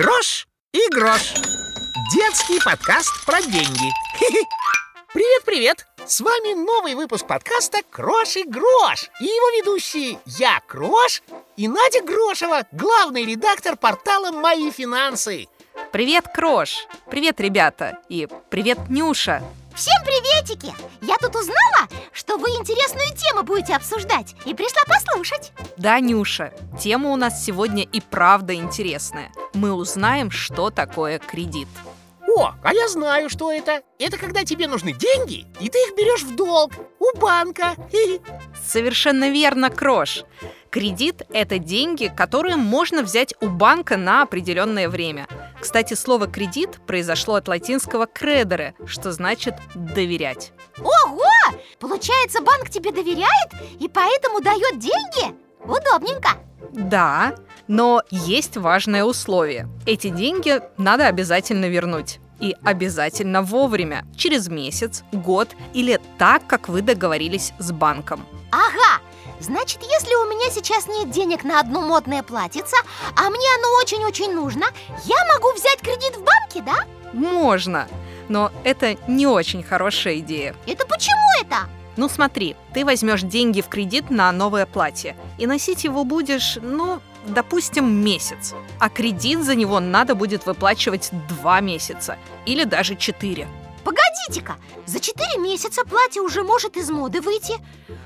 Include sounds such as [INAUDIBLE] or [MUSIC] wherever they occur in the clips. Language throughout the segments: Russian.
Крош и грош. Детский подкаст про деньги. Привет-привет! С вами новый выпуск подкаста «Крош и Грош» И его ведущие я, Крош, и Надя Грошева, главный редактор портала «Мои финансы» Привет, Крош! Привет, ребята! И привет, Нюша! Всем приветики! Я тут узнала, что вы интересную тему будете обсуждать И пришла послушать Да, Нюша, тема у нас сегодня и правда интересная Мы узнаем, что такое кредит О, а я знаю, что это Это когда тебе нужны деньги, и ты их берешь в долг у банка [LAUGHS] Совершенно верно, Крош Кредит – это деньги, которые можно взять у банка на определенное время. Кстати, слово «кредит» произошло от латинского «кредере», что значит «доверять». Ого! Получается, банк тебе доверяет и поэтому дает деньги? Удобненько Да, но есть важное условие. Эти деньги надо обязательно вернуть. И обязательно вовремя, через месяц, год или так, как вы договорились с банком. Ага, Значит, если у меня сейчас нет денег на одно модное платьице, а мне оно очень-очень нужно, я могу взять кредит в банке, да? Можно, но это не очень хорошая идея. Это почему это? Ну смотри, ты возьмешь деньги в кредит на новое платье и носить его будешь, ну, допустим, месяц. А кредит за него надо будет выплачивать два месяца или даже четыре. Погодите-ка, за четыре месяца платье уже может из моды выйти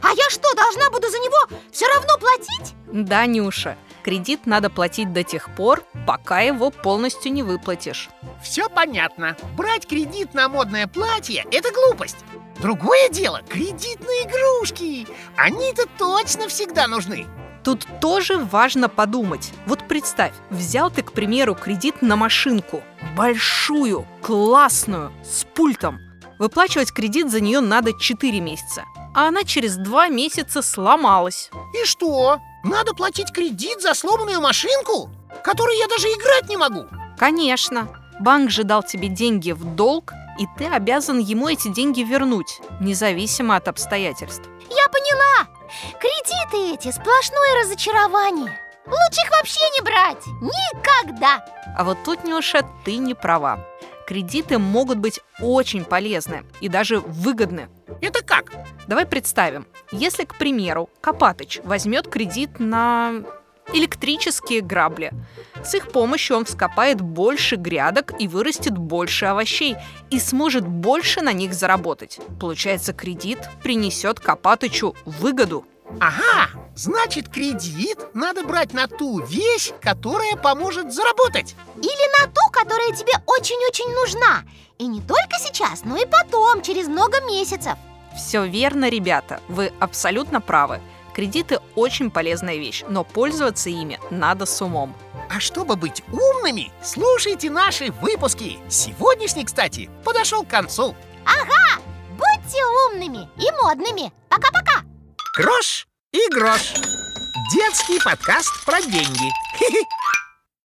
А я что, должна буду за него все равно платить? Да, Нюша, кредит надо платить до тех пор, пока его полностью не выплатишь Все понятно, брать кредит на модное платье – это глупость Другое дело – кредитные игрушки Они-то точно всегда нужны Тут тоже важно подумать. Вот представь, взял ты, к примеру, кредит на машинку. Большую, классную, с пультом. Выплачивать кредит за нее надо 4 месяца. А она через 2 месяца сломалась. И что? Надо платить кредит за сломанную машинку? Которой я даже играть не могу? Конечно. Банк же дал тебе деньги в долг, и ты обязан ему эти деньги вернуть, независимо от обстоятельств. Я поняла! Кредиты эти сплошное разочарование Лучше их вообще не брать Никогда А вот тут, Нюша, ты не права Кредиты могут быть очень полезны и даже выгодны Это как? Давай представим, если, к примеру, Копатыч возьмет кредит на электрические грабли. С их помощью он вскопает больше грядок и вырастет больше овощей и сможет больше на них заработать. Получается, кредит принесет Копатычу выгоду. Ага, значит кредит надо брать на ту вещь, которая поможет заработать Или на ту, которая тебе очень-очень нужна И не только сейчас, но и потом, через много месяцев Все верно, ребята, вы абсолютно правы Кредиты очень полезная вещь, но пользоваться ими надо с умом. А чтобы быть умными, слушайте наши выпуски. Сегодняшний, кстати, подошел к концу. Ага, будьте умными и модными. Пока-пока. Крош и грош. Детский подкаст про деньги. [LAUGHS]